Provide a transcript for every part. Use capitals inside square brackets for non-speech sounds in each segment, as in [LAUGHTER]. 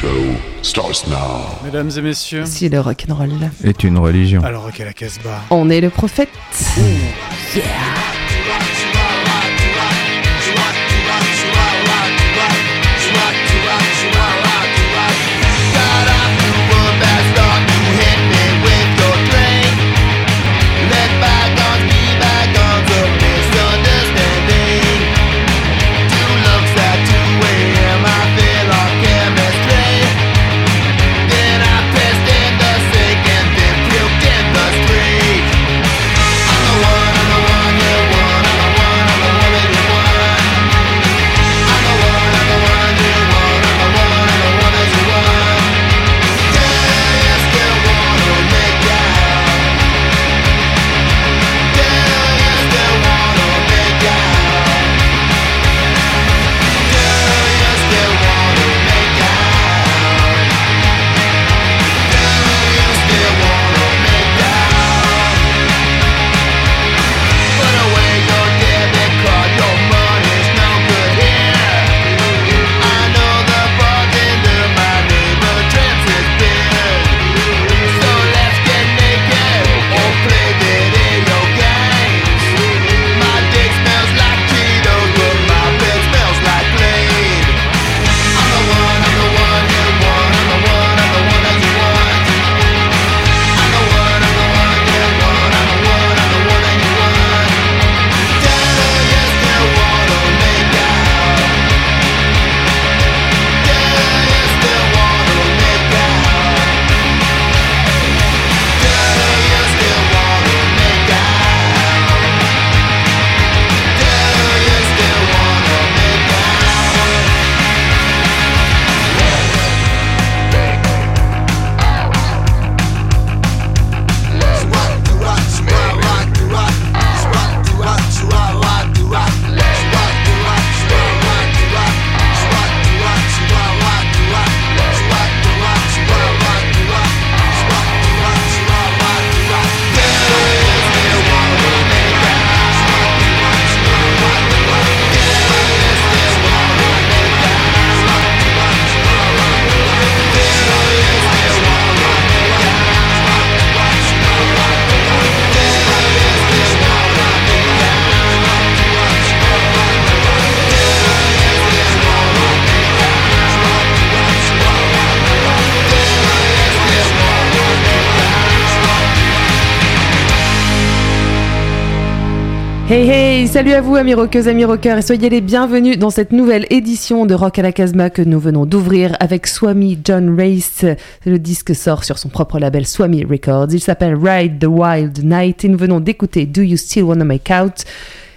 show starts now. Mesdames et messieurs, Si le rock'n'roll. Est une religion. alors Rock à la Casbah. On est le prophète. Hey, salut à vous amis rockeuses, amis rockeurs et soyez les bienvenus dans cette nouvelle édition de Rock à la Casbah que nous venons d'ouvrir avec Swami John Race. Le disque sort sur son propre label Swami Records. Il s'appelle Ride the Wild Night et nous venons d'écouter Do You Still Wanna Make Out?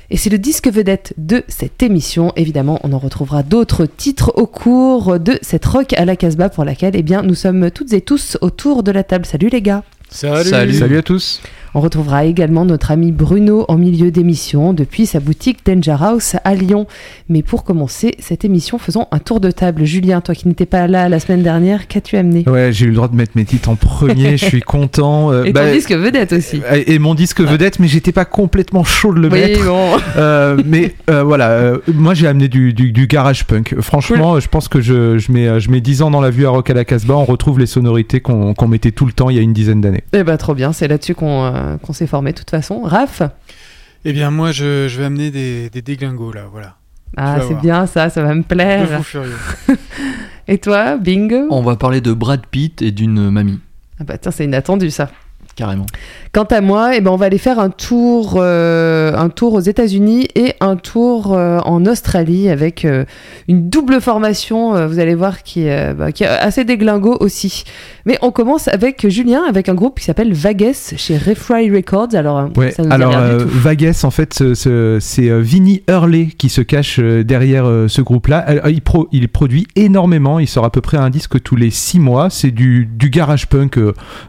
Et c'est le disque vedette de cette émission. Évidemment, on en retrouvera d'autres titres au cours de cette Rock à la Casbah pour laquelle eh bien, nous sommes toutes et tous autour de la table. Salut les gars Salut. Salut à tous. On retrouvera également notre ami Bruno en milieu d'émission depuis sa boutique Danger House à Lyon. Mais pour commencer cette émission, faisons un tour de table. Julien, toi qui n'étais pas là la semaine dernière, qu'as-tu amené? Ouais, j'ai eu le droit de mettre mes titres en premier, je suis [LAUGHS] content. euh, Et bah, ton disque vedette aussi. et mon disque vedette, mais j'étais pas complètement chaud de le Oui, mettre. bon. [LAUGHS] Euh, mais euh, voilà, euh, moi j'ai amené du, du, du garage punk. Franchement, je pense que je, je, mets, euh, je mets 10 ans dans la vue à Rock à la Casbah. On retrouve les sonorités qu'on mettait tout le temps il y a une dizaine d'années. Eh ben trop bien, c'est là-dessus qu'on euh, qu'on s'est formé de toute façon. Raph Eh bien, moi, je, je vais amener des, des déglingos, là, voilà. Ah, c'est bien ça, ça va me plaire. fou furieux. [LAUGHS] Et toi, Bing On va parler de Brad Pitt et d'une mamie, Ah bah tiens, c'est inattendu ça. Carrément. Quant à moi, eh ben, on va aller faire un tour, euh, un tour aux États-Unis et un tour euh, en Australie avec euh, une double formation. vous allez voir qui, est, bah, qui est assez déglingo aussi. Mais on commence avec Julien, avec un groupe qui s'appelle Vagues chez Refry Records. Alors, Ouais, ça nous alors. Vagues, en fait, ce- ce- c'est Vinny Hurley qui se cache derrière ce groupe-là. Il, pro- il produit énormément, il sort à peu près un disque tous les six mois. C'est du, du garage punk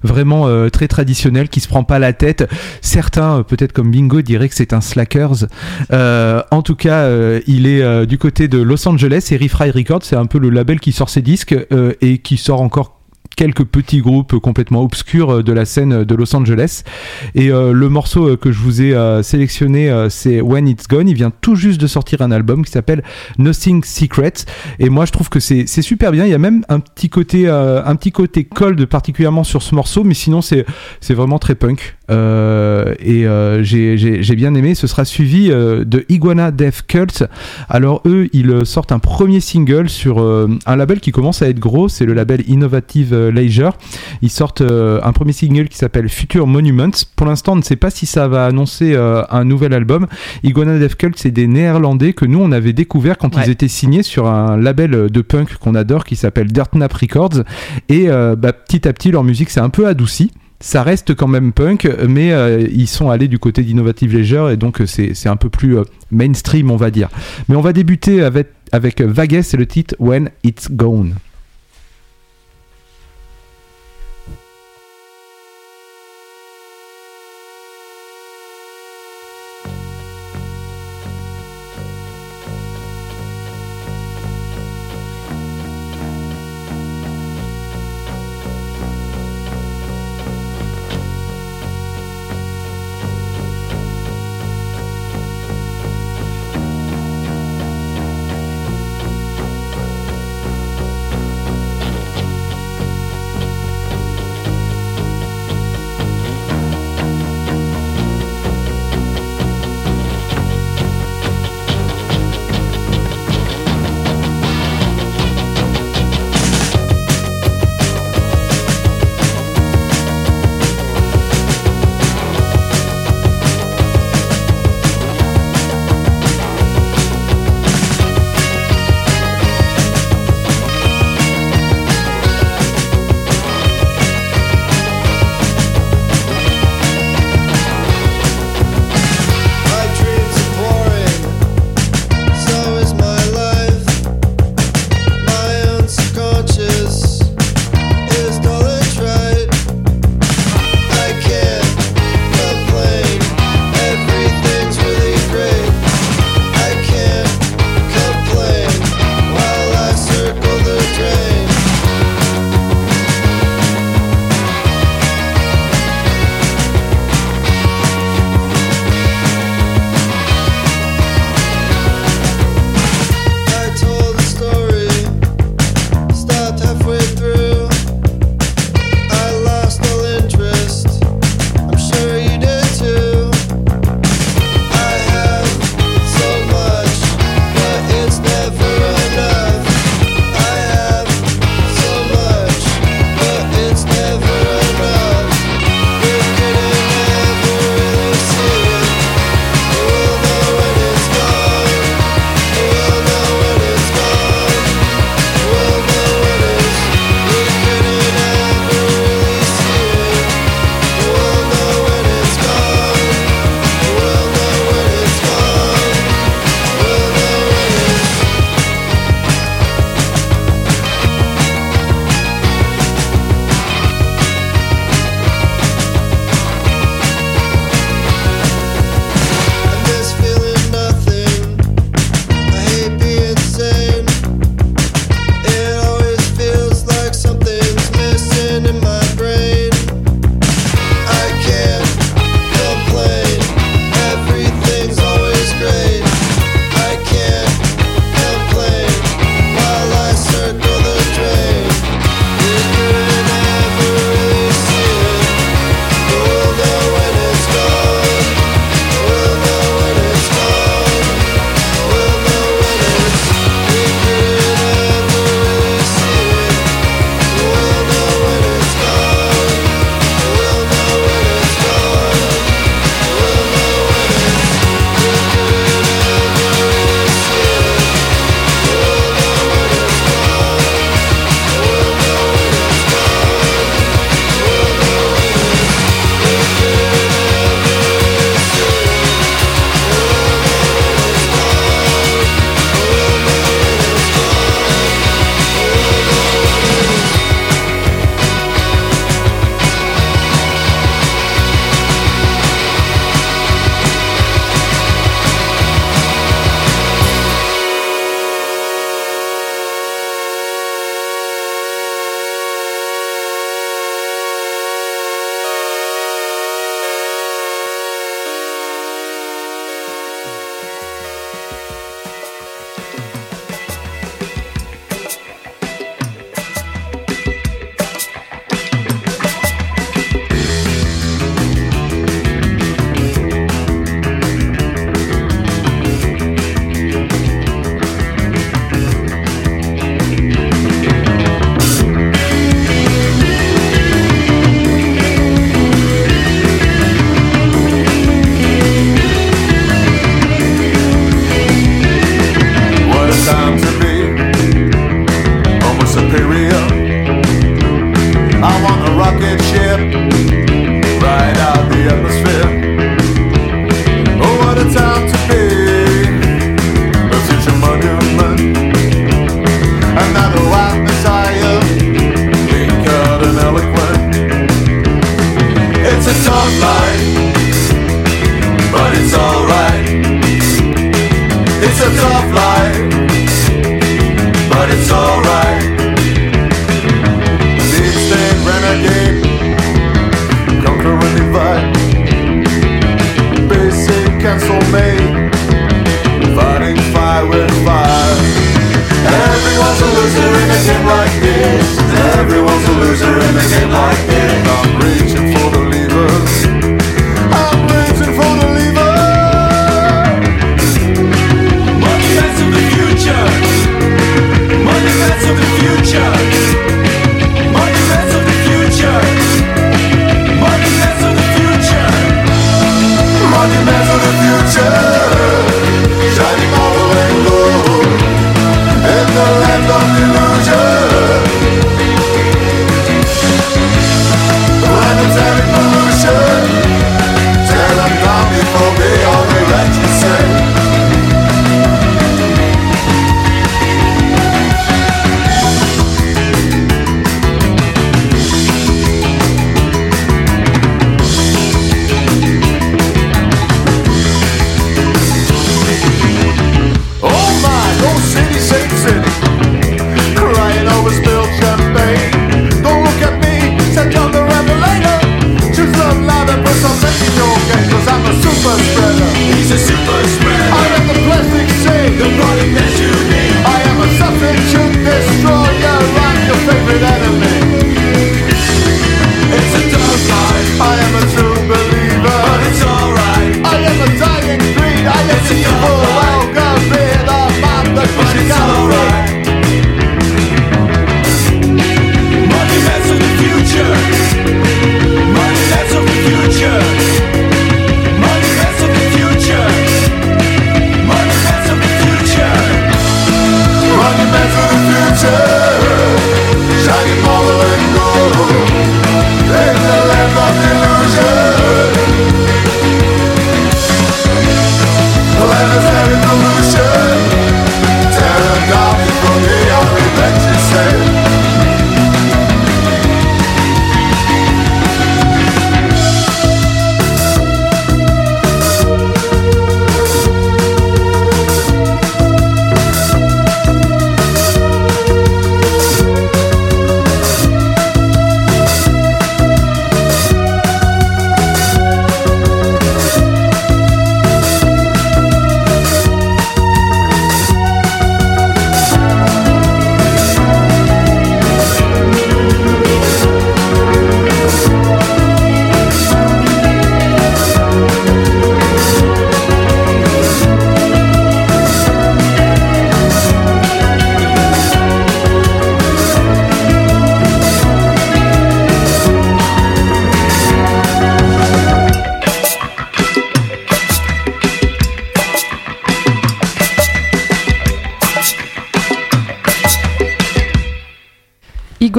vraiment très traditionnel qui se prend pas la tête. Certains, euh, peut-être comme Bingo, diraient que c'est un slackers. Euh, en tout cas, euh, il est du côté de Los Angeles et Refry Records, c'est un peu le label qui sort ses disques et qui sort encore quelques petits groupes complètement obscurs de la scène de Los Angeles. Et le morceau que je vous ai sélectionné, c'est When It's Gone. Il vient tout juste de sortir un album qui s'appelle Nothing Secret. Et moi, je trouve que c'est super bien. Il y a même un petit côté, un petit côté cold particulièrement sur ce morceau, mais sinon c'est vraiment très punk. et j'ai bien aimé. Ce sera suivi de Iguana Death Cult. Alors eux, ils sortent un premier single sur un label qui commence à être gros, c'est le label Innovative Leisure. Ils sortent un premier single qui s'appelle Future Monuments. Pour l'instant, on ne sait pas si ça va annoncer un nouvel album. Iguana Death Cult, c'est des Néerlandais que nous on avait découvert quand ils étaient signés sur un label de punk qu'on adore qui s'appelle Dirt Nap Records. Et bah, petit à petit, leur musique s'est un peu adoucie ça reste quand même punk, mais euh, ils sont allés du côté d'Innovative Leisure et donc euh, c'est un peu plus euh, mainstream, on va dire. Mais on va débuter avec, avec Vagues et le titre When It's Gone.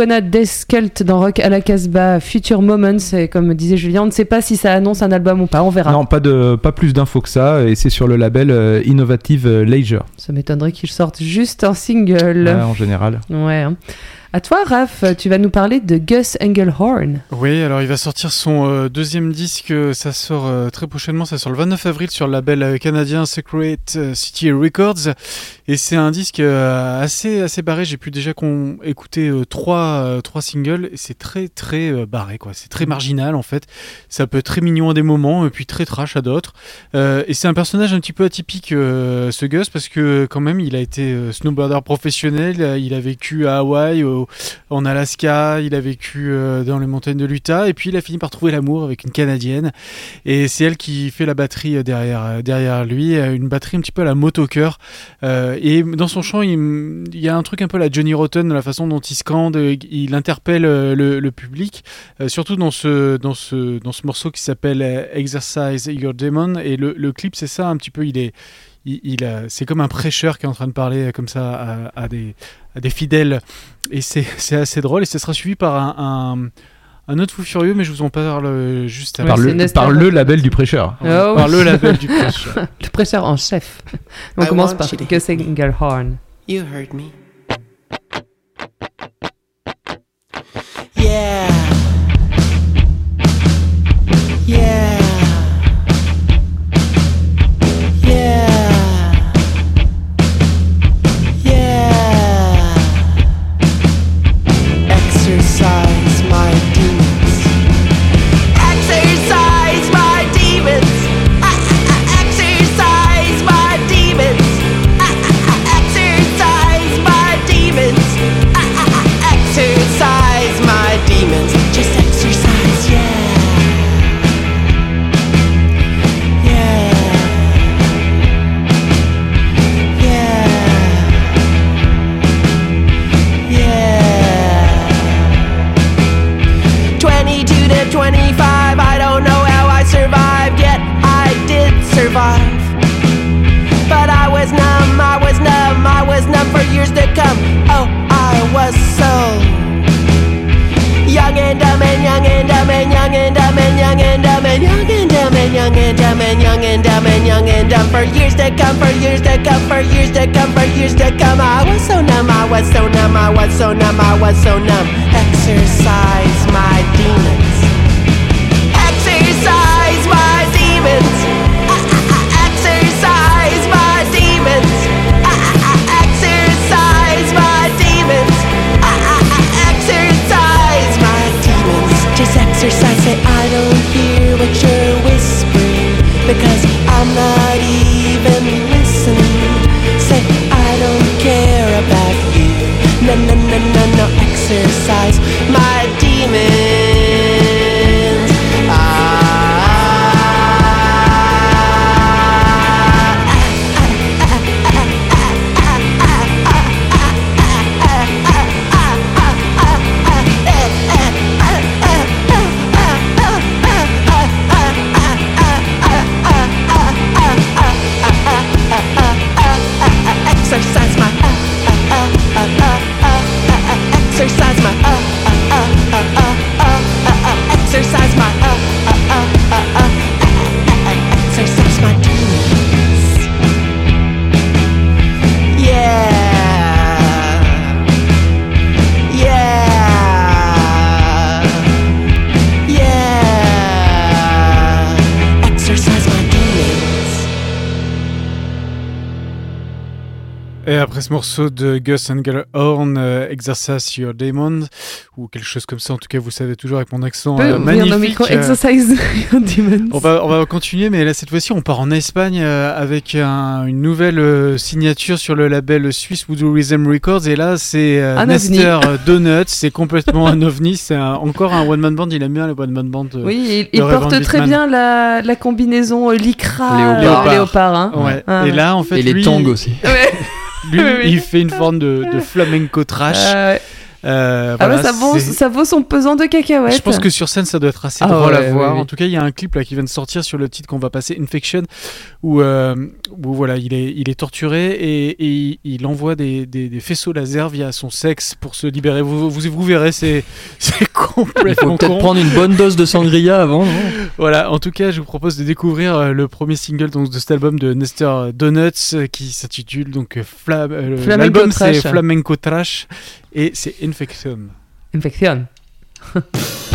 Iguana Death Cult dans Rock à la Casbah, Future Moments, et comme disait Julien, on ne sait pas si ça annonce un album ou pas, on verra. Non, pas, de, pas plus d'infos que ça, et c'est sur le label euh, Innovative Leisure, Ça m'étonnerait qu'ils sortent juste un single. ouais, en général. Ouais. hein. À toi, Raph, tu vas nous parler de Gus Engelhorn. Oui, alors il va sortir son euh, deuxième disque, euh, ça sort euh, très prochainement, ça sort le 29 avril sur le label euh, canadien Secret euh, City Records. Et c'est un disque euh, assez, assez barré, j'ai pu déjà écouter euh, trois, euh, trois singles, c'est très très barré, quoi. c'est très marginal en fait. Ça peut être très mignon à des moments, et puis très trash à d'autres. Et c'est un personnage un petit peu atypique, ce Gus, parce que quand même il a été snowboarder professionnel, il a vécu à Hawaï, en Alaska, il a vécu dans les montagnes de l'Utah, et puis il a fini par trouver l'amour avec une Canadienne. Et c'est elle qui fait la batterie derrière, derrière lui, une batterie un petit peu à la motoker. Euh, et dans son chant, il, y a un truc un peu la Johnny Rotten, la façon dont il scande, euh, il interpelle euh, le, public, euh, surtout dans ce, dans, ce, dans ce morceau qui s'appelle euh, Exercise Your Demon. Et le, clip, c'est ça un petit peu, il est. Il, c'est comme un prêcheur qui est en train de parler euh, comme ça à, des, à des fidèles et [LAUGHS] c'est assez drôle et ce sera suivi par un, un autre fou furieux, mais je vous en parle euh, juste après. par, le, par le label du prêcheur. Oh, oui. Par le label du [LAUGHS] prêche. Le prêcheur en chef. On I commence par Engelhorn. You heard me. Yeah. Ce morceau de Gus Engelhorn, euh, Exercise Your Demon, ou quelque chose comme ça, en tout cas, vous savez toujours avec mon accent euh, magnifique. euh, Exercise [LAUGHS] your demons. on va, on va continuer, mais là, cette fois-ci, on part en Espagne euh, avec un- une nouvelle euh, signature sur le label suisse Voodoo Rhythm Records. Et là, c'est euh, euh, [LAUGHS] Donuts. C'est complètement un ovni. C'est encore un one-man band. Il aime bien le one-man band. euh, Oui, il, il porte très bien la, la combinaison euh, lycra Léopard. léopard. hein. Ouais. Ah, et ouais. là, en fait, Et les lui, tongs aussi. Ouais. [LAUGHS] lui, [LAUGHS] il fait une forme de, de flamenco trash. Ouais. Euh, Ah bah, ça, vaut, c'est- ça vaut son pesant de cacahuètes. Je pense que sur scène, ça doit être assez Ah drôle ouais, à ouais, voir. ouais. En tout cas, il y a un clip là qui vient de sortir sur le titre qu'on va passer, Infection, où, euh, où voilà, il est, il est torturé et, et il- il envoie des, des, des faisceaux laser via son sexe pour se libérer. Vous, vous, vous verrez, c'est [LAUGHS] c'est Il faut complètement peut-être prendre une bonne dose de sangria avant. non Voilà, en tout cas, je vous propose de découvrir euh, le premier single donc, de cet album de Nestor Donuts euh, qui s'intitule donc euh, Fla- L'album c'est. Flamenco Trash et c'est Infection. Infection. [LAUGHS]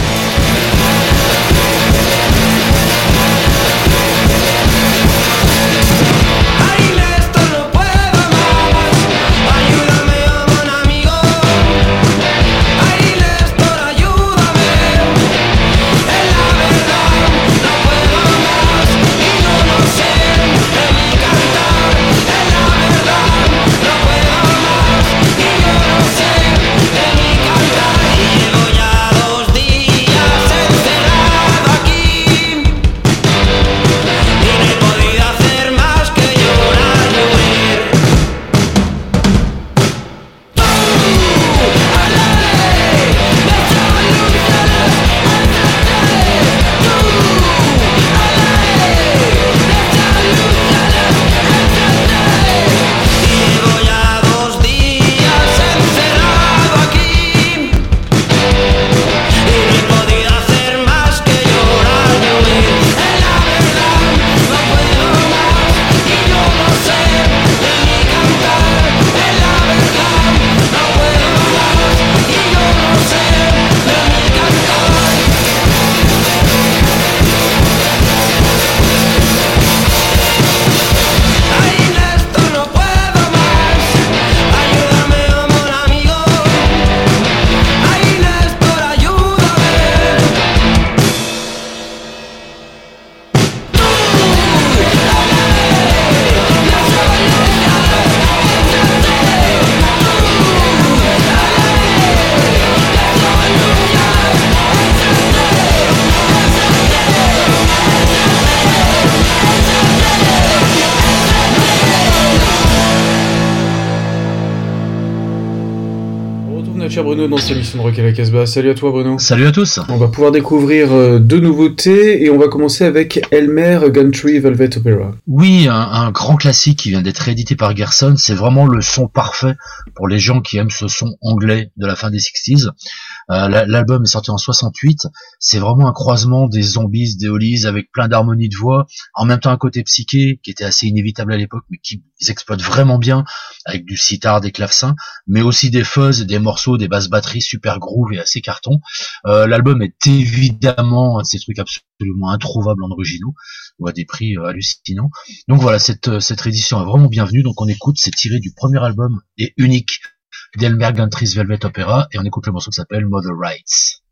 Casbah. Salut à toi Bruno. Salut à tous. On va pouvoir découvrir euh, deux nouveautés et on va commencer avec Elmer Gantry Velvet Opera. Oui, un, un grand classique qui vient d'être édité par Gerson. C'est vraiment le son parfait pour les gens qui aiment ce son anglais de la fin des 60s. Euh, la- L'album est sorti en 68. C'est vraiment un croisement des zombies, des hollies avec plein d'harmonies de voix. En même temps un côté psyché qui était assez inévitable à l'époque, mais qui ils exploitent vraiment bien avec du sitar, des clavecins, mais aussi des fuzz, des morceaux, des basses batteries super groove et assez carton. Euh, L'album est évidemment un de ces trucs absolument introuvables en originaux ou à des prix euh, hallucinants. Donc voilà, cette, euh, cette réédition est vraiment bienvenue. Donc on écoute, c'est tiré du premier album et unique d'Elmer Gantry's Velvet Opera et on écoute le morceau qui s'appelle Mother Rights.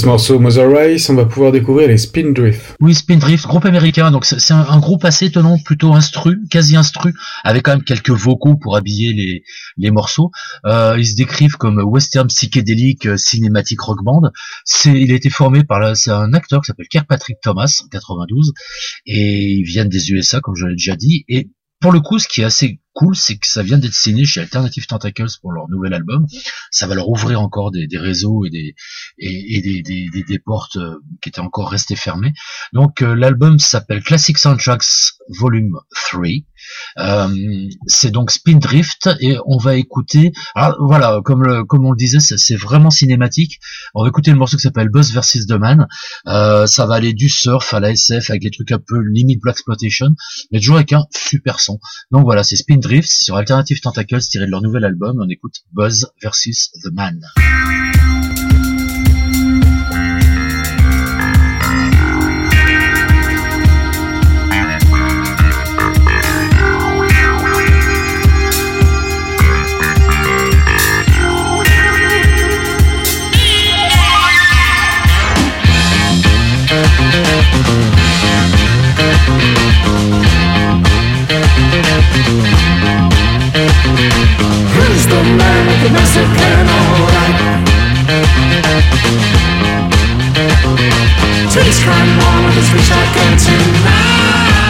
Ce morceau Mother Rice, on va pouvoir découvrir les Spin Drift. Oui, Spindrift, groupe américain, donc c'est un, groupe assez étonnant, plutôt instru, quasi instru, avec quand même quelques vocaux pour habiller les, les morceaux. Euh, ils se décrivent comme western psychédélique euh, cinématique rock band. C'est, il a été formé par c'est un acteur qui s'appelle Kirkpatrick Thomas, en 92, et ils viennent des USA, comme je l'ai déjà dit, et pour le coup, ce qui est assez cool, c'est que ça vient d'être signé chez Alternative Tentacles pour leur nouvel album. Ça va leur ouvrir encore des, des réseaux et des, et, des, des, des, des portes euh, qui étaient encore restées fermées. Donc euh, l'album s'appelle Classic Soundtracks Volume 3. Euh, c'est donc Spindrift et on va écouter. Alors voilà, comme le, comme on le disait, c'est vraiment cinématique. On va écouter le morceau qui s'appelle Buzz vs The Man. Ça va aller du surf à la SF avec les trucs un peu limite black exploitation, mais toujours avec un super son. Donc voilà, c'est Spindrift c'est sur Alternative Tentacles tiré de leur nouvel album. On écoute Buzz vs The Man. Who's the man with the plan? Alright. Please come on with his tonight.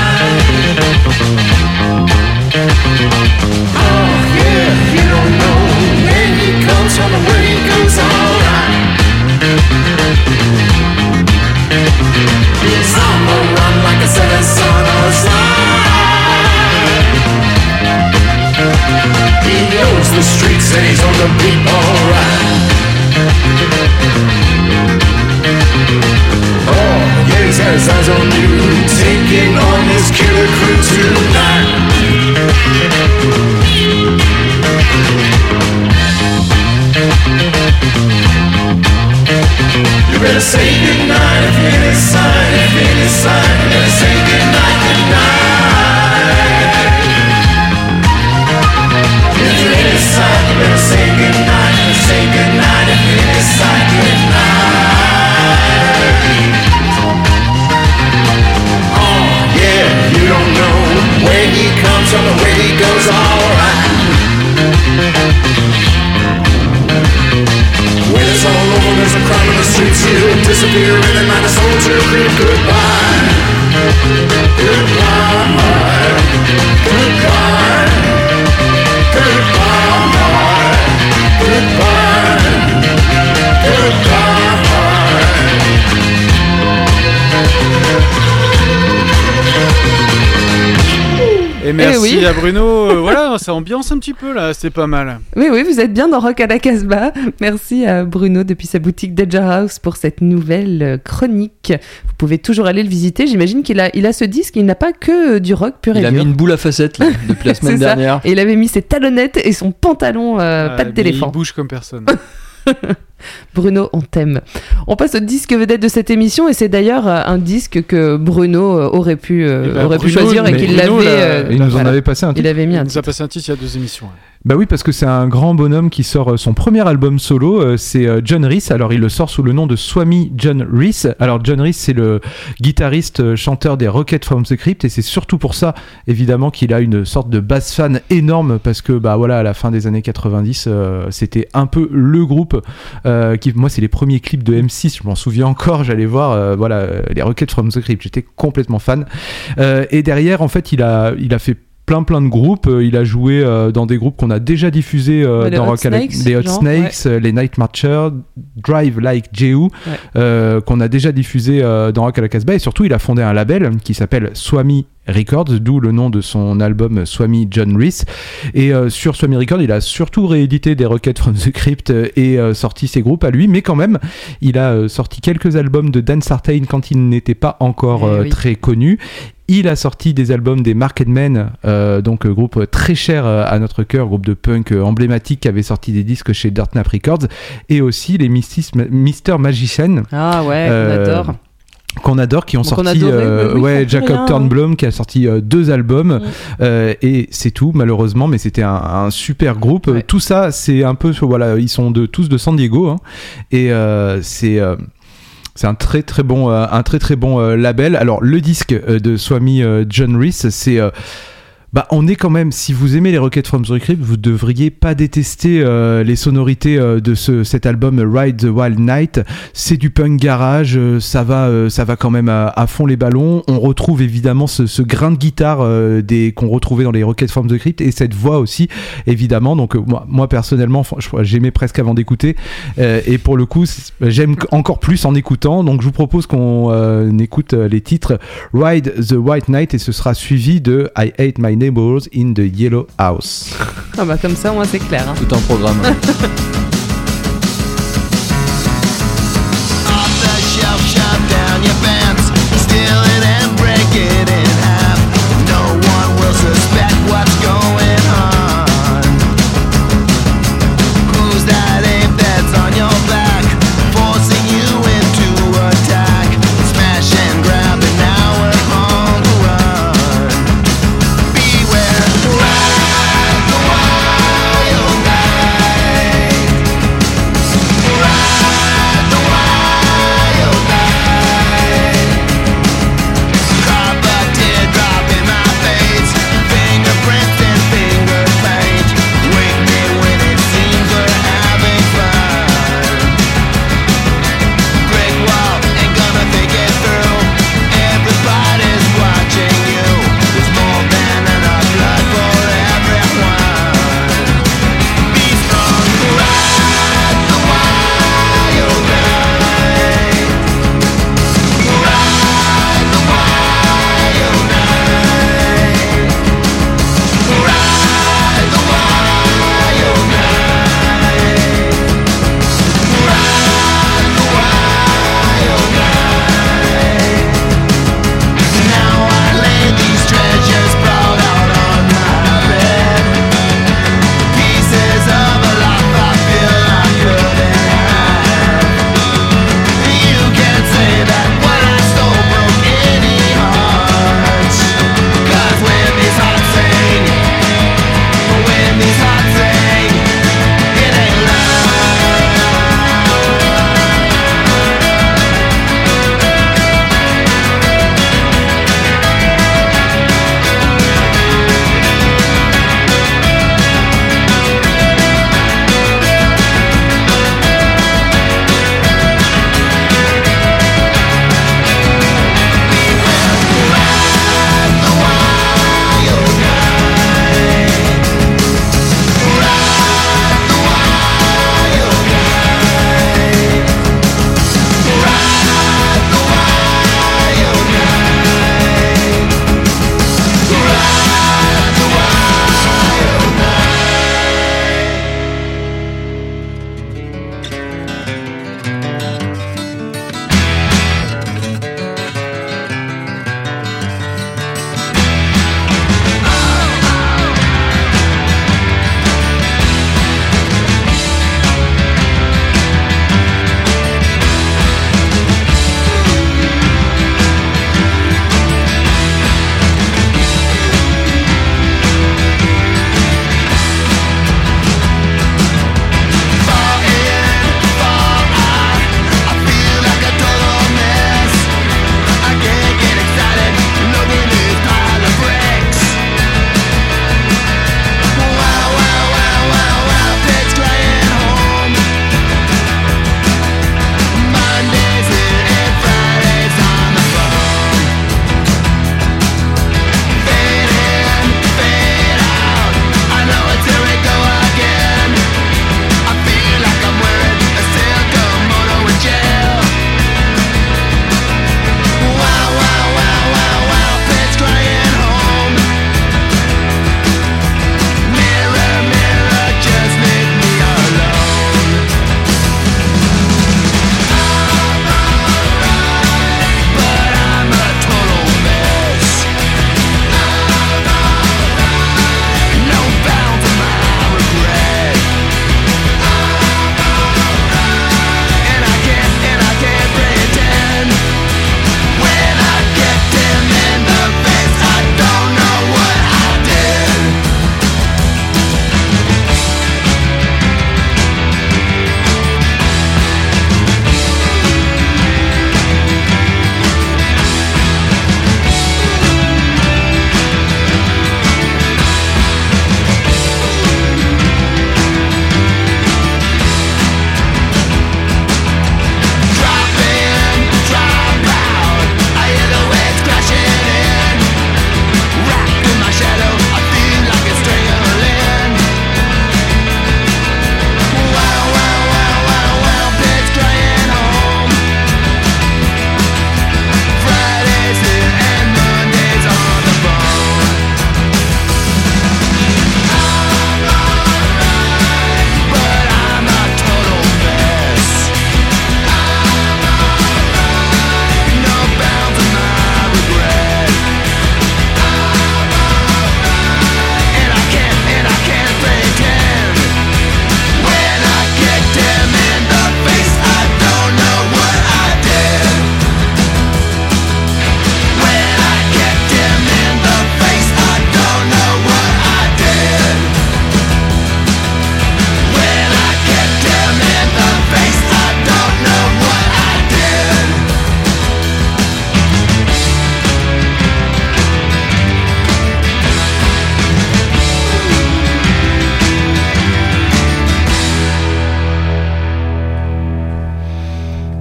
Oh yeah, you don't know he comes he. Alright. He's on the run like a a slide. He knows the streets and he's on the beat alright. Oh, yeah, he's got his eyes on you, taking on his killer crew tonight. You better say goodnight if you're inside, if you're inside, you better say goodnight, goodnight. You better say goodnight, say goodnight if sign, goodnight. Oh, yeah, you don't know where he comes from he goes, alright. It's all there's a on the streets. He'll disappear in the night. A soldier creep. Goodbye. Et merci oui. à Bruno. Euh, voilà, [LAUGHS] ça ambiance un petit peu là, c'est pas mal. Oui, oui, vous êtes bien dans Rock à la Casbah. Merci à Bruno depuis sa boutique Danger House pour cette nouvelle euh, chronique. Vous pouvez toujours aller le visiter. J'imagine qu'il a, il a ce disque, il n'a pas que du rock pur et Il a mis une boule à facettes là, [LAUGHS] depuis la semaine ça. dernière. Et il avait mis ses talonnettes et son pantalon euh, Ah, patte mais d'éléphant. Il bouge comme personne. [LAUGHS] Bruno, on t'aime. On passe au disque vedette de cette émission et c'est d'ailleurs euh, un disque que Bruno euh, aurait pu, euh, Eh ben, aurait pu Bruno, choisir et qu'il l'avait. Il nous en voilà. avait passé un Il titre. avait mis Il un nous a passé un titre il y a deux émissions. Bah oui, parce que c'est un grand bonhomme qui sort euh, son premier album solo, euh, c'est euh, John Reese. Alors il le sort sous le nom de Swami John Reese. Alors John Reese, c'est le guitariste chanteur des Rockets from the Crypt et c'est surtout pour ça, évidemment, qu'il a une sorte de bass fan énorme parce que bah voilà, à la fin des années 90, euh, c'était un peu le groupe euh, qui, moi, c'est les premiers clips de M6. Je m'en souviens encore. J'allais voir, euh, voilà, les Rockets from the Crypt. J'étais complètement fan. Et derrière, en fait, il a, il a fait plein plein de groupes. Euh, Il a joué euh, dans des groupes qu'on a déjà diffusés les dans Hot Rock à la- Snakes, les Hot genre, Snakes, les Night Marchers, Drive Like Jehu, Ouais. qu'on a déjà diffusé dans Rock à la Casbah. Et surtout, il a fondé un label qui s'appelle Swami Records, d'où le nom de son album Swami John Reese. Et euh, sur Swami Records, il a surtout réédité des Rockets from the Crypt et euh, sorti ses groupes à lui, mais quand même, il a euh, sorti quelques albums de Dan Sartain quand il n'était pas encore Eh oui. très connu. Il a sorti des albums des Market Men, euh, donc euh, groupe très cher euh, à notre cœur, groupe de punk emblématique qui avait sorti des disques chez Dirt Nap Records, et aussi les Mystis- Mr. Magician Ah ouais, on adore. Qu'on adore, qui ont Donc on sorti euh, mais oui, ouais Jacob rien, Turnblom qui a sorti euh, deux albums euh, et c'est tout malheureusement, mais c'était un, un super groupe. Ouais. Tout ça, c'est un peu voilà, ils sont de tous de San Diego hein, et euh, c'est euh, c'est un très très bon, euh, un très très bon euh, label. Alors le disque euh, de Swami euh, John Reese, c'est euh, bah, on est quand même, si vous aimez les Rockets from the Crypt, vous devriez pas détester euh, les sonorités euh, de ce, cet album Ride the Wild Night. C'est du punk garage, euh, ça va, euh, ça va quand même à, fond les ballons. On retrouve évidemment ce, ce grain de guitare euh, des qu'on retrouvait dans les Rockets from the Crypt et cette voix aussi, évidemment. Donc euh, moi, moi personnellement, j'aimais presque avant d'écouter et pour le coup, j'aime encore plus en écoutant. Donc je vous propose qu'on écoute les titres Ride the White Night et ce sera suivi de I Hate My Neighbors in the Yellow House. Ah bah comme ça, moi c'est clair. hein. Tout un programme. [LAUGHS]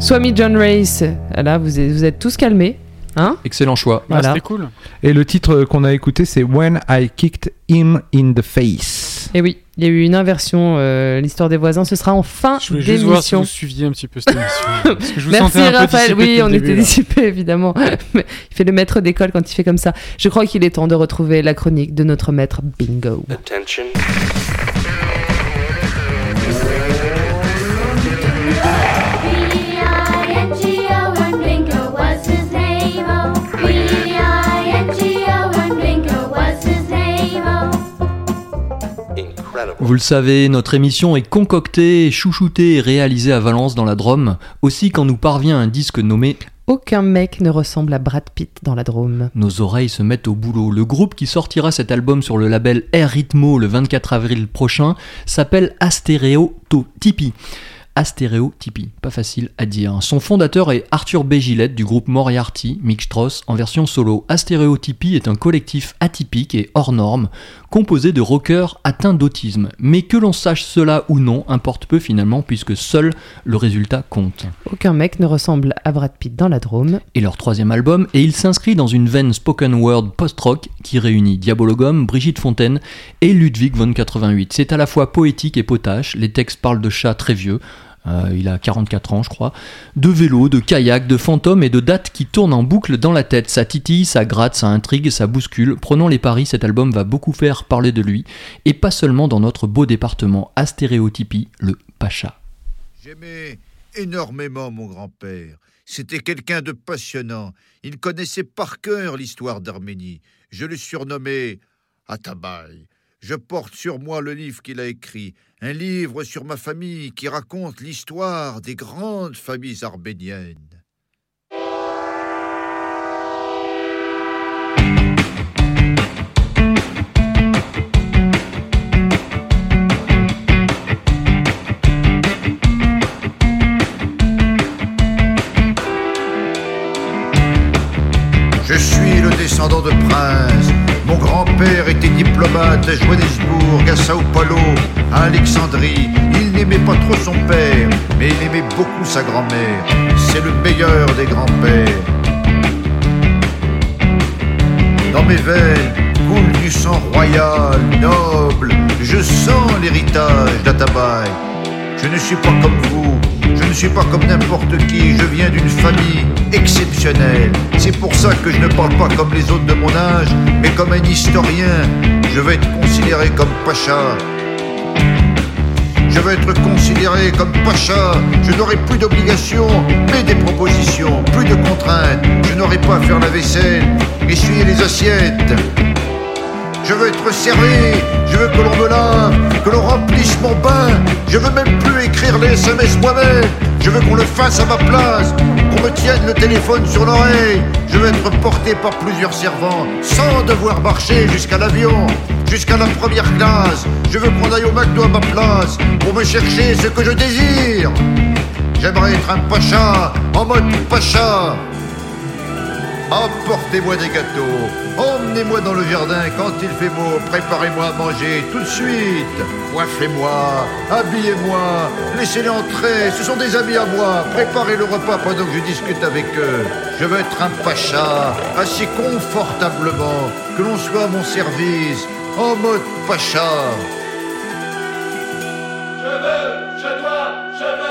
Swami John Race, là vous êtes, vous êtes tous calmés. Hein? Excellent choix. Ah, Voilà. C'était cool. Et le titre qu'on a écouté, c'est When I Kicked Him in the Face. Et oui, il y a eu une inversion, euh, l'histoire des voisins, ce sera en fin Je voulais juste voir si d'émission. vous suiviez un petit peu cette émission. [LAUGHS] Parce que je vous Merci sentais un peu Raphaël, oui, on était dissipés évidemment. [LAUGHS] Mais il fait le maître d'école quand il fait comme ça. Je crois qu'il est temps de retrouver la chronique de notre maître Bingo. Attention. Vous le savez, notre émission est concoctée, chouchoutée et réalisée à Valence dans la Drôme. Aussi, quand nous parvient un disque nommé Aucun mec ne ressemble à Brad Pitt dans la Drôme. Nos oreilles se mettent au boulot. Le groupe qui sortira cet album sur le label Air Ritmo le 24 avril prochain s'appelle Astéréotypie. Astéréotypie, pas facile à dire. Son fondateur est Arthur B. Gillette du groupe Moriarty, Mick Strauss, en version solo. Astéréotypie est un collectif atypique et hors norme, composé de rockers atteints d'autisme. Mais que l'on sache cela ou non importe peu finalement, puisque seul le résultat compte Aucun mec ne ressemble à Brad Pitt dans la Drôme. et leur troisième album, et il s'inscrit dans une veine spoken word post-rock qui réunit Diabologum, Brigitte Fontaine et Ludwig von 88. C'est à la fois poétique et potache, les textes parlent de chats très vieux, euh, il a 44 ans je crois, de vélos, de kayak, de fantômes et de dates qui tournent en boucle dans la tête. Ça titille, ça gratte, ça intrigue, ça bouscule. Prenons les paris, cet album va beaucoup faire parler de lui, et pas seulement dans notre beau département Astéréotypie, le Pacha. J'aimais énormément mon grand-père. C'était quelqu'un de passionnant. Il connaissait par cœur l'histoire d'Arménie. Je le surnommais Atabaï. Je porte sur moi le livre qu'il a écrit, un livre sur ma famille qui raconte l'histoire des grandes familles arméniennes. À Johannesburg, à Sao Paulo, à Alexandrie. Il n'aimait pas trop son père, mais il aimait beaucoup sa grand-mère. C'est le meilleur des grands-pères. Dans mes veines coule du sang royal, noble. Je sens l'héritage d'Atabaï. Je ne suis pas comme vous, je ne suis pas comme n'importe qui, je viens d'une famille exceptionnelle. C'est pour ça que je ne parle pas comme les autres de mon âge, mais comme un historien. Je veux être considéré comme Pacha. Je veux être considéré comme Pacha. Je n'aurai plus d'obligations, mais des propositions, plus de contraintes. Je n'aurai pas à faire la vaisselle, essuyer les assiettes. Je veux être servi, je veux que l'on me lave, que l'on remplisse mon bain. Je veux même plus écrire les SMS moi-même. Je veux qu'on le fasse à ma place, qu'on me tienne le téléphone sur l'oreille. Je veux être porté par plusieurs servants, sans devoir marcher jusqu'à l'avion, jusqu'à la première classe. Je veux qu'on aille au McDo à ma place, pour me chercher ce que je désire. J'aimerais être un pacha, en mode pacha. Apportez-moi des gâteaux, emmenez-moi dans le jardin quand il fait beau, préparez-moi à manger tout de suite, coiffez-moi, habillez-moi, laissez-les entrer, ce sont des amis à moi, préparez le repas pendant que je discute avec eux. Je veux être un pacha, assis confortablement, que l'on soit à mon service, en mode pacha. Je veux, je dois, je veux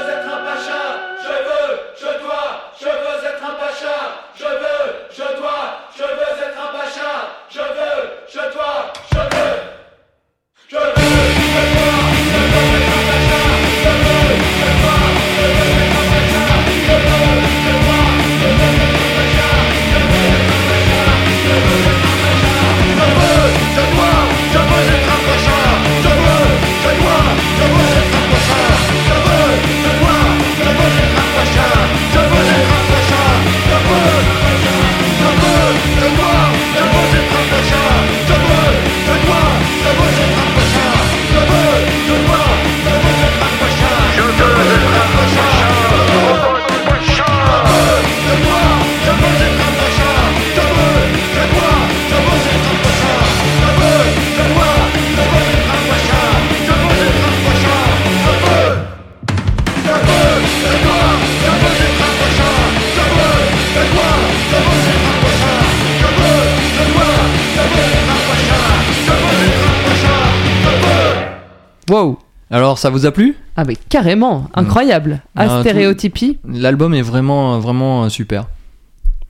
Alors, ça vous a plu? Ah mais carrément, incroyable. Astéréotypie, L'album est vraiment, vraiment euh, super.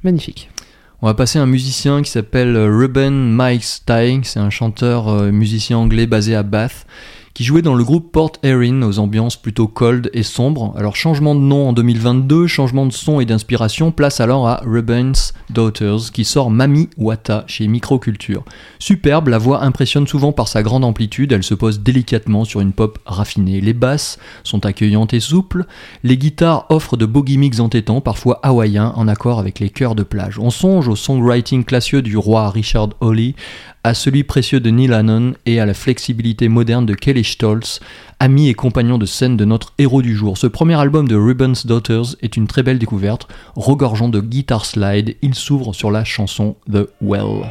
magnifique. On va passer à un musicien qui s'appelle Ruben Mike Stein. C'est un chanteur euh, musicien anglais basé à Bath qui jouait dans le groupe Port Erin aux ambiances plutôt cold et sombres. Alors changement de nom en 2022, changement de son et d'inspiration, place alors à Ruben's Daughters qui sort Mami Wata chez Microculture. Superbe, la voix impressionne souvent par sa grande amplitude, elle se pose délicatement sur une pop raffinée. Les basses sont accueillantes et souples, les guitares offrent de beaux gimmicks entêtants, parfois hawaïens, en accord avec les chœurs de plage. On songe au songwriting classieux du roi Richard Hawley, à celui précieux de Neil Hannon et à la flexibilité moderne de Kelly Stoltz, ami et compagnon de scène de notre héros du jour. Ce premier album de Ruben's Daughters est une très belle découverte, regorgeant de guitar slide. Il s'ouvre sur la chanson The Well.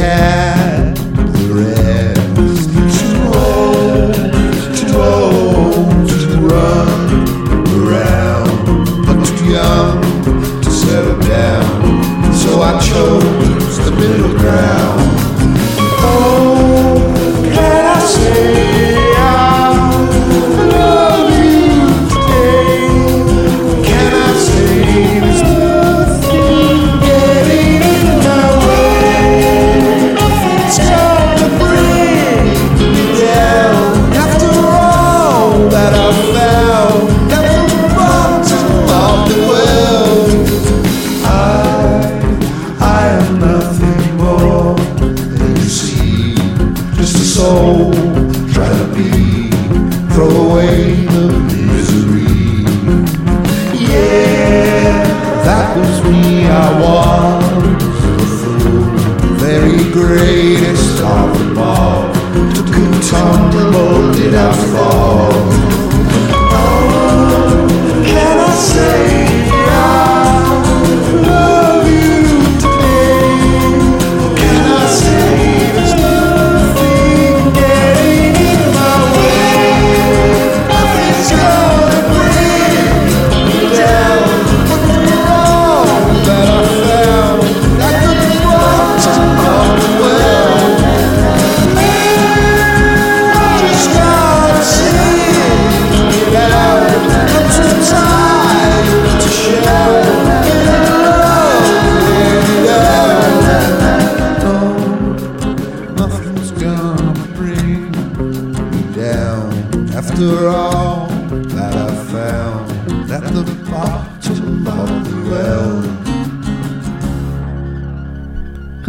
Yeah, tumble, did I fall? Oh, can I say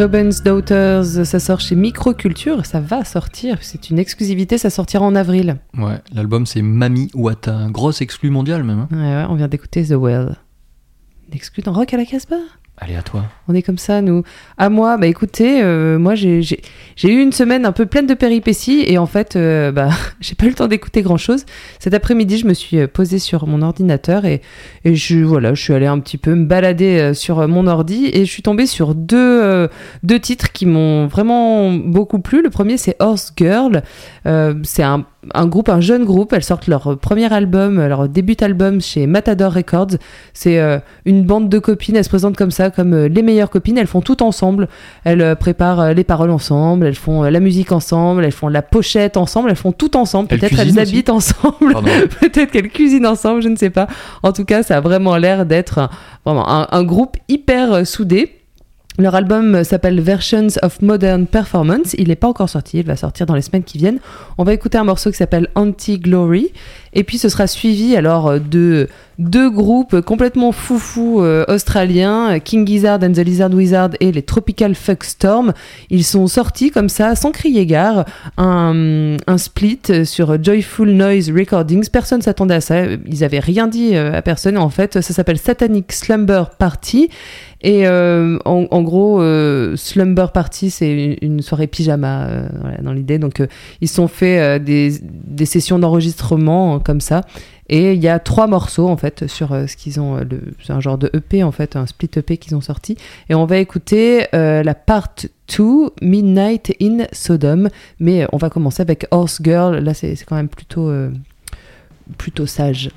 Ruben's Daughters, ça sort chez Microculture, ça va sortir, c'est une exclusivité, ça sortira en avril. Ouais, l'album c'est Mami Wata, un gros exclu mondial même. hein. Ouais, ouais, on vient d'écouter The Well. Exclu dans Rock à la Casbah? Allez à toi. On est comme ça, nous. À moi, bah écoutez, euh, moi j'ai eu une semaine un peu pleine de péripéties et en fait, euh, bah, [LAUGHS] j'ai pas eu le temps d'écouter grand chose. Cet après-midi, je me suis euh, posée sur mon ordinateur et, je, voilà, je suis allée un petit peu me balader sur mon ordi et je suis tombée sur deux titres qui m'ont vraiment beaucoup plu. Le premier, c'est Horse Girl. Euh, c'est un, un groupe, un jeune groupe. Elles sortent leur premier album, leur début album chez Matador Records. C'est euh, une bande de copines, elles se présentent comme ça, comme euh, les meilleures copines, elles font tout ensemble, elles préparent les paroles ensemble, elles font la musique ensemble, elles font la pochette ensemble, elles font tout ensemble, peut-être elles habitent ensemble, [LAUGHS] peut-être qu'elles cuisinent ensemble, je ne sais pas. En tout cas, ça a vraiment l'air d'être un, vraiment un, un groupe hyper soudé. Leur album s'appelle Versions of Modern Performance. Il n'est pas encore sorti, il va sortir dans les semaines qui viennent. On va écouter un morceau qui s'appelle Anti-Glory. Et puis ce sera suivi alors de deux groupes complètement foufou euh, australiens, King Gizzard and the Lizard Wizard et les Tropical Fuck Storm. Ils sont sortis comme ça, sans crier gare, un, un split sur Joyful Noise Recordings. Personne s'attendait à ça, ils avaient rien dit euh, à personne. En fait, ça s'appelle Satanic Slumber Party. Et euh, en, gros, euh, Slumber Party, c'est une, soirée pyjama euh, dans l'idée. Donc, ils sont fait des, sessions d'enregistrement euh, comme ça. Et il y a trois morceaux en fait sur ce qu'ils ont. C'est un genre de EP en fait, un split EP qu'ils ont sorti. Et on va écouter la part 2, Midnight in Sodom. Mais on va commencer avec Horse Girl. Là, c'est quand même plutôt, plutôt sage.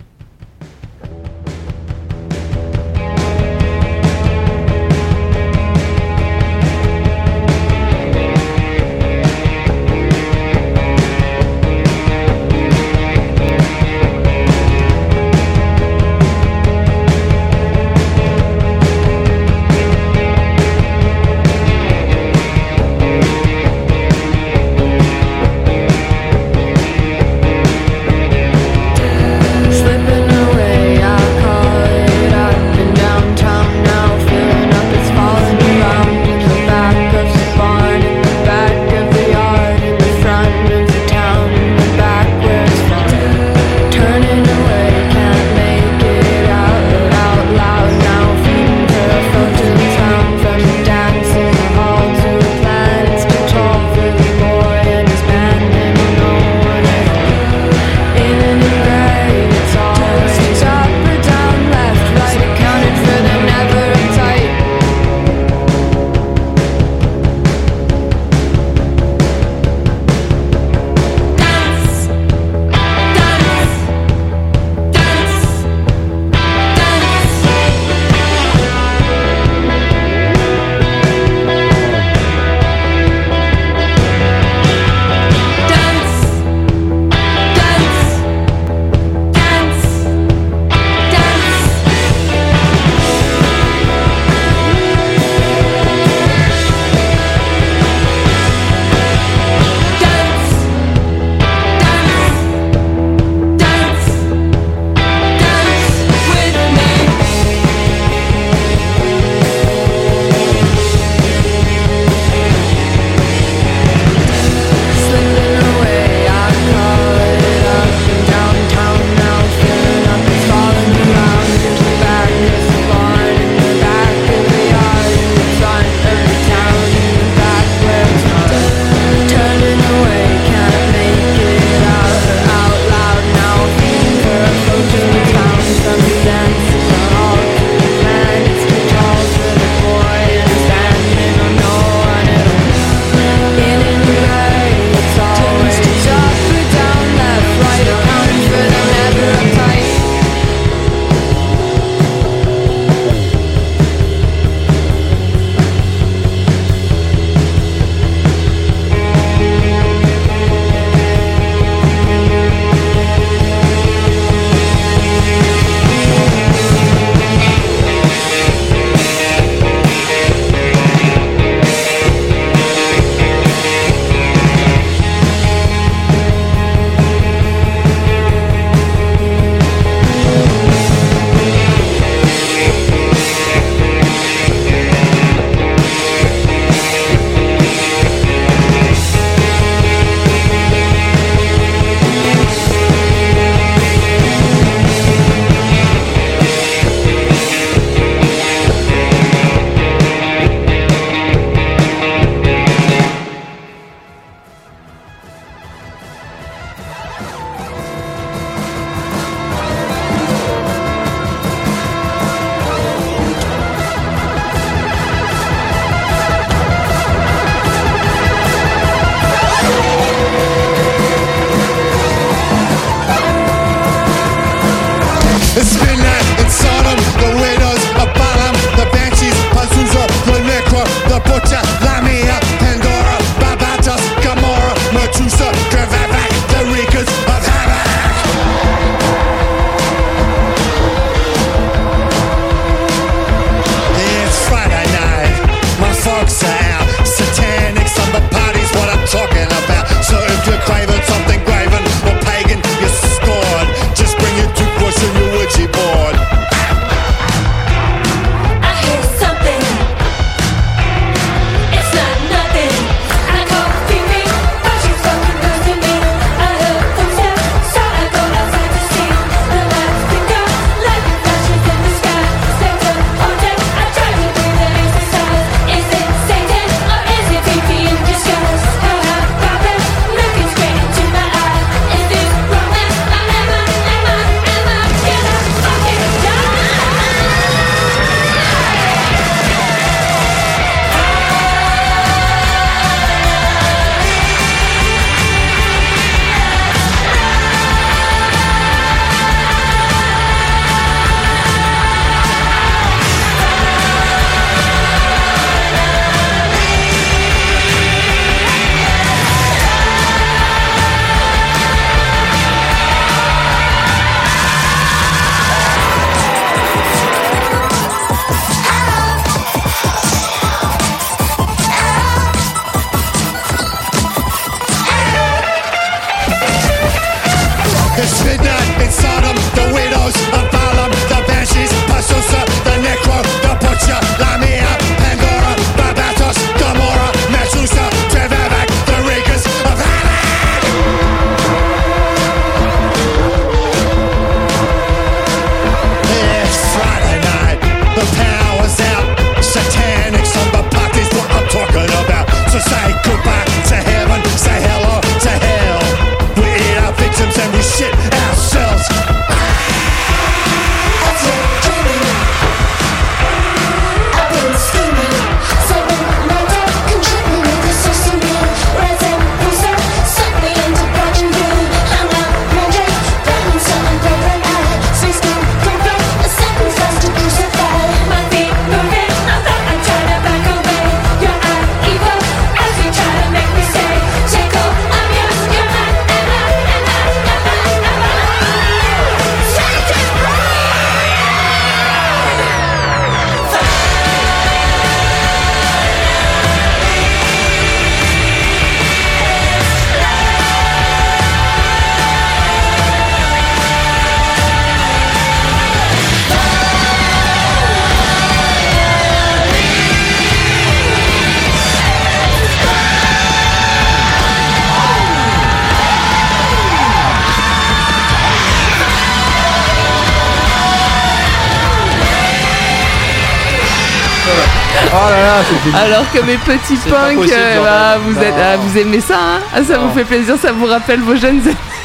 Alors que mes petits punks, possible, euh, bah, vous, êtes, ah, vous aimez ça, hein Ah, Ça Non. vous fait plaisir, ça vous rappelle vos jeunes.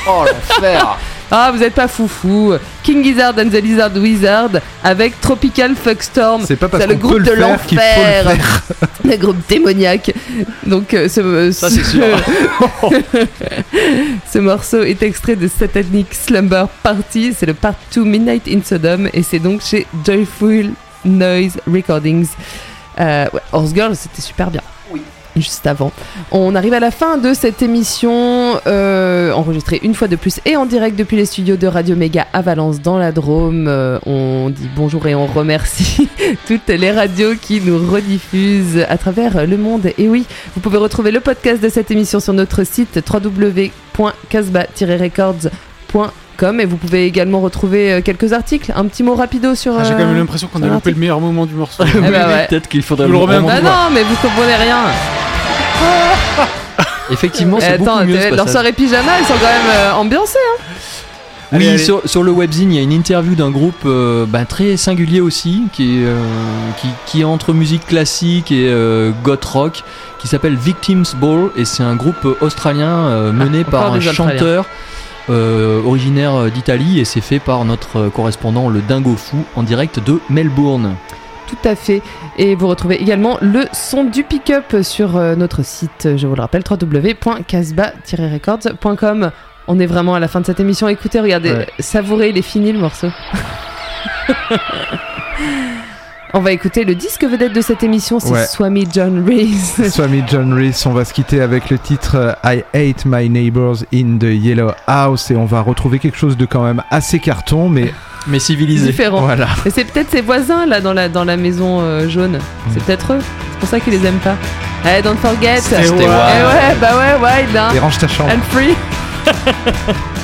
Oh l'enfer [LAUGHS] Ah, vous êtes pas foufou. King Gizzard and the Lizard Wizard avec Tropical Fuckstorm. C'est pas parce le qu'on groupe peut de le faut le l'enfer. faire. [LAUGHS] le groupe démoniaque. Donc, euh, ce, Ça, ce- sûr. [LAUGHS] ce morceau est extrait de Satanic Slumber Party. C'est le Part 2 Midnight in Sodom et c'est donc chez Joyful Noise Recordings. Euh, ouais, Horse Girl, c'était super bien. Oui. Juste avant. On arrive à la fin de cette émission euh, enregistrée une fois de plus et en direct depuis les studios de Radio Méga à Valence dans la Drôme. Euh, on dit bonjour et on remercie [LAUGHS] toutes les radios qui nous rediffusent à travers le monde. Et oui, vous pouvez retrouver le podcast de cette émission sur notre site www.casba-records.com et vous pouvez également retrouver euh, quelques articles. Un petit mot rapido sur. Ah, J'ai quand euh, même l'impression qu'on a loupé le meilleur moment du morceau. Eh [LAUGHS] bah ouais. Peut-être qu'il faudrait Tu le remets un Bah non, mais vous comprenez rien. [LAUGHS] Effectivement, Eh, c'est attends, beaucoup mieux ce leur soirée pyjama, ils sont quand même euh, ambiancés. hein. Oui, Allez, allez. Sur, sur le webzine, il y a une interview d'un groupe euh, bah, très singulier aussi, qui est, euh, qui, qui est entre musique classique et euh, goth rock, qui s'appelle Victims Ball, et c'est un groupe australien euh, mené encore par un Australiens. Euh, originaire d'Italie, et c'est fait par notre euh, correspondant le Dingo Fou en direct de Melbourne. Tout à fait. Et vous retrouvez également le son du pick-up sur euh, notre site, je vous le rappelle, www.casba-records.com. On est vraiment à la fin de cette émission. Écoutez, regardez, Ouais. savourez, il est fini le morceau. [LAUGHS] On va écouter le disque vedette de cette émission, c'est Ouais. Swami John Reese. [LAUGHS] Swami John Reese, on va se quitter avec le titre euh, I Hate My Neighbors in the Yellow House et on va retrouver quelque chose de quand même assez carton, mais [LAUGHS] Mais civilisé. Différent. voilà. Mais c'est peut-être ses voisins là dans la, dans la maison euh, jaune. C'est peut-être eux. C'est pour ça qu'ils les aiment pas. Allez, don't forget. Stay Eh wild. ouais, bah ouais, wild, hein. Et range ta chambre. And free. [LAUGHS]